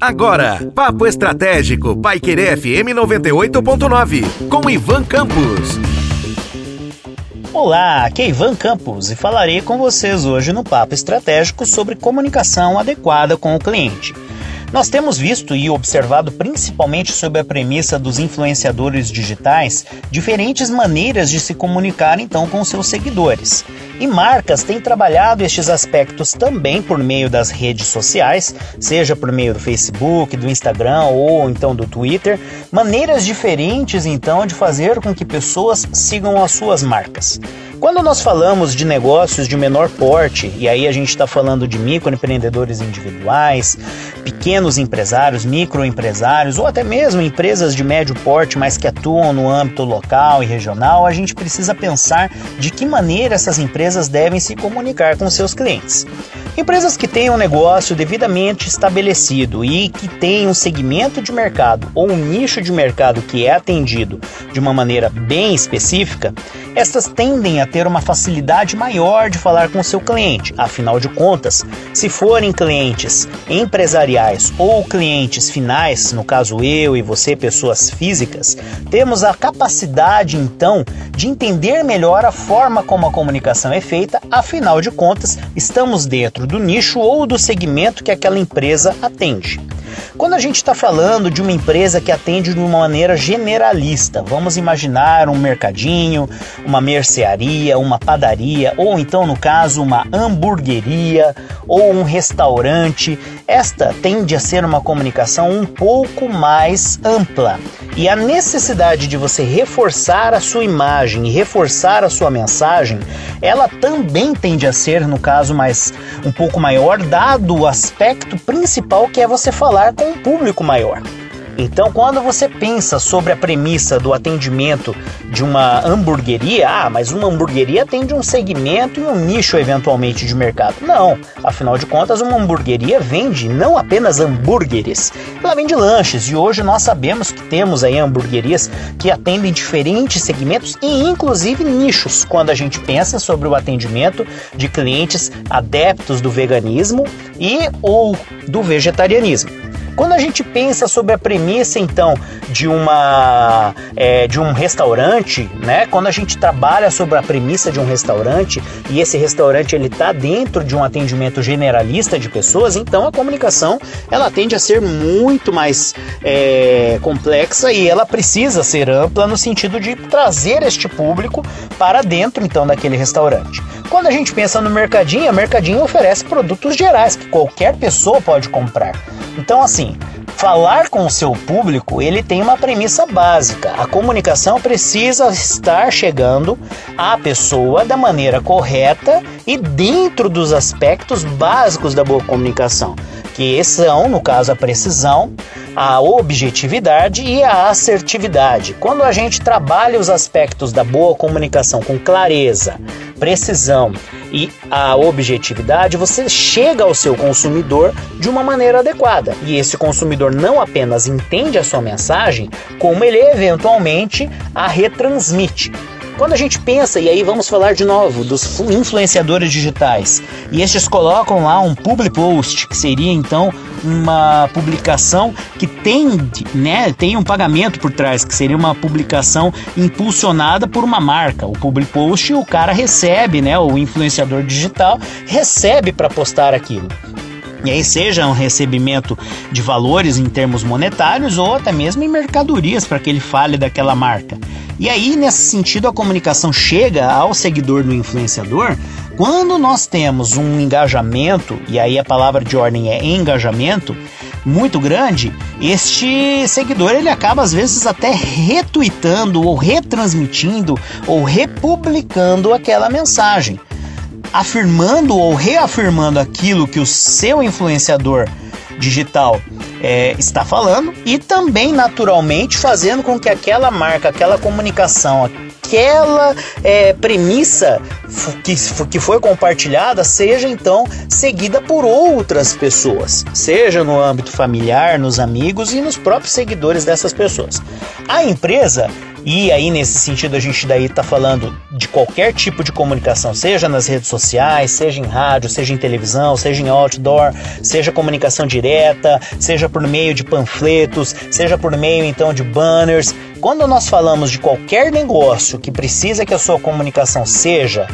Agora, Papo Estratégico, Paiquerê FM 98.9, com Ivan Campos. Olá, aqui é Ivan Campos e falarei com vocês hoje no Papo Estratégico sobre comunicação adequada com o cliente. Nós temos visto e observado, principalmente sob a premissa dos influenciadores digitais, diferentes maneiras de se comunicar então com seus seguidores. E marcas têm trabalhado estes aspectos também por meio das redes sociais, seja por meio do Facebook, do Instagram ou então do Twitter, maneiras diferentes então de fazer com que pessoas sigam as suas marcas. Quando nós falamos de negócios de menor porte, e aí a gente está falando de microempreendedores individuais, pequenos empresários, microempresários ou até mesmo empresas de médio porte, mas que atuam no âmbito local e regional, a gente precisa pensar de que maneira essas empresas devem se comunicar com seus clientes. Empresas que têm um negócio devidamente estabelecido e que têm um segmento de mercado ou um nicho de mercado que é atendido de uma maneira bem específica, estas tendem a ter uma facilidade maior de falar com seu cliente. Afinal de contas, se forem clientes empresariais ou clientes finais, no caso eu e você, pessoas físicas, temos a capacidade então de entender melhor a forma como a comunicação é feita, afinal de contas, estamos dentro do nicho ou do segmento que aquela empresa atende. Quando a gente está falando de uma empresa que atende de uma maneira generalista, vamos imaginar um mercadinho, uma mercearia, uma padaria, ou então, no caso, uma hamburgueria ou um restaurante, esta tende a ser uma comunicação um pouco mais ampla. E a necessidade de você reforçar a sua imagem e reforçar a sua mensagem, ela também tende a ser, no caso, mais um pouco maior, dado o aspecto principal que é você falar com um público maior. Então, quando você pensa sobre a premissa do atendimento de uma hamburgueria, ah, mas uma hamburgueria atende um segmento e um nicho eventualmente de mercado. Não, afinal de contas, uma hamburgueria vende não apenas hambúrgueres, ela vende lanches e hoje nós sabemos que temos aí hamburguerias que atendem diferentes segmentos e inclusive nichos quando a gente pensa sobre o atendimento de clientes adeptos do veganismo e ou do vegetarianismo. Quando a gente pensa sobre a premissa então de uma é, de um restaurante, né? Quando a gente trabalha sobre a premissa de um restaurante e esse restaurante ele está dentro de um atendimento generalista de pessoas, então a comunicação ela tende a ser muito mais é, complexa e ela precisa ser ampla no sentido de trazer este público para dentro então daquele restaurante. Quando a gente pensa no mercadinho, o mercadinho oferece produtos gerais que qualquer pessoa pode comprar. Então, assim, falar com o seu público, ele tem uma premissa básica. A comunicação precisa estar chegando à pessoa da maneira correta e dentro dos aspectos básicos da boa comunicação, que são, no caso, a precisão, a objetividade e a assertividade. Quando a gente trabalha os aspectos da boa comunicação com clareza, precisão e a objetividade, você chega ao seu consumidor de uma maneira adequada. E esse consumidor não apenas entende a sua mensagem, como ele eventualmente a retransmite. Quando a gente pensa, e aí vamos falar de novo dos influenciadores digitais, e estes colocam lá um public post, que seria então uma publicação que tem, né, tem um pagamento por trás, que seria uma publicação impulsionada por uma marca. O public post o cara recebe, né, o influenciador digital recebe para postar aquilo. E aí seja um recebimento de valores em termos monetários ou até mesmo em mercadorias para que ele fale daquela marca. E aí, nesse sentido, a comunicação chega ao seguidor do influenciador quando nós temos um engajamento, e aí a palavra de ordem é engajamento, muito grande, este seguidor ele acaba às vezes até retweetando ou retransmitindo ou republicando aquela mensagem, afirmando ou reafirmando aquilo que o seu influenciador digital é, está falando e também naturalmente fazendo com que aquela marca, aquela comunicação, aquela é, premissa que, que foi compartilhada seja então seguida por outras pessoas, seja no âmbito familiar, nos amigos e nos próprios seguidores dessas pessoas. A empresa E aí, nesse sentido, a gente daí está falando de qualquer tipo de comunicação, seja nas redes sociais, seja em rádio, seja em televisão, seja em outdoor, seja comunicação direta, seja por meio de panfletos, seja por meio então de banners. Quando nós falamos de qualquer negócio que precisa que a sua comunicação seja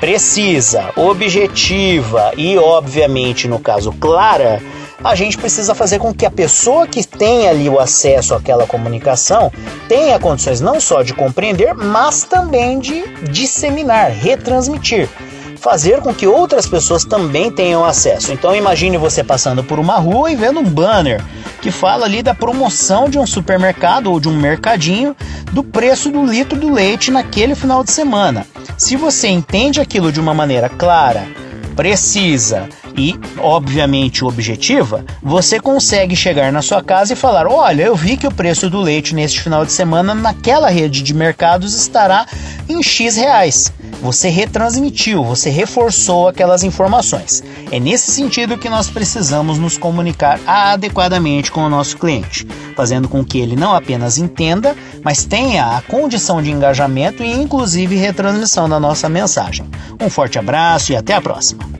precisa, objetiva e, obviamente, no caso, clara, a gente precisa fazer com que a pessoa que tem ali o acesso àquela comunicação tenha condições não só de compreender, mas também de disseminar, retransmitir fazer com que outras pessoas também tenham acesso. Então imagine você passando por uma rua e vendo um banner que fala ali da promoção de um supermercado ou de um mercadinho do preço do litro do leite naquele final de semana. Se você entende aquilo de uma maneira clara, precisa e, obviamente, objetiva, você consegue chegar na sua casa e falar: Olha, eu vi que o preço do leite neste final de semana naquela rede de mercados estará em X reais. Você retransmitiu, você reforçou aquelas informações. É nesse sentido que nós precisamos nos comunicar adequadamente com o nosso cliente, fazendo com que ele não apenas entenda, mas tenha a condição de engajamento e, inclusive, retransmissão da nossa mensagem. Um forte abraço e até a próxima.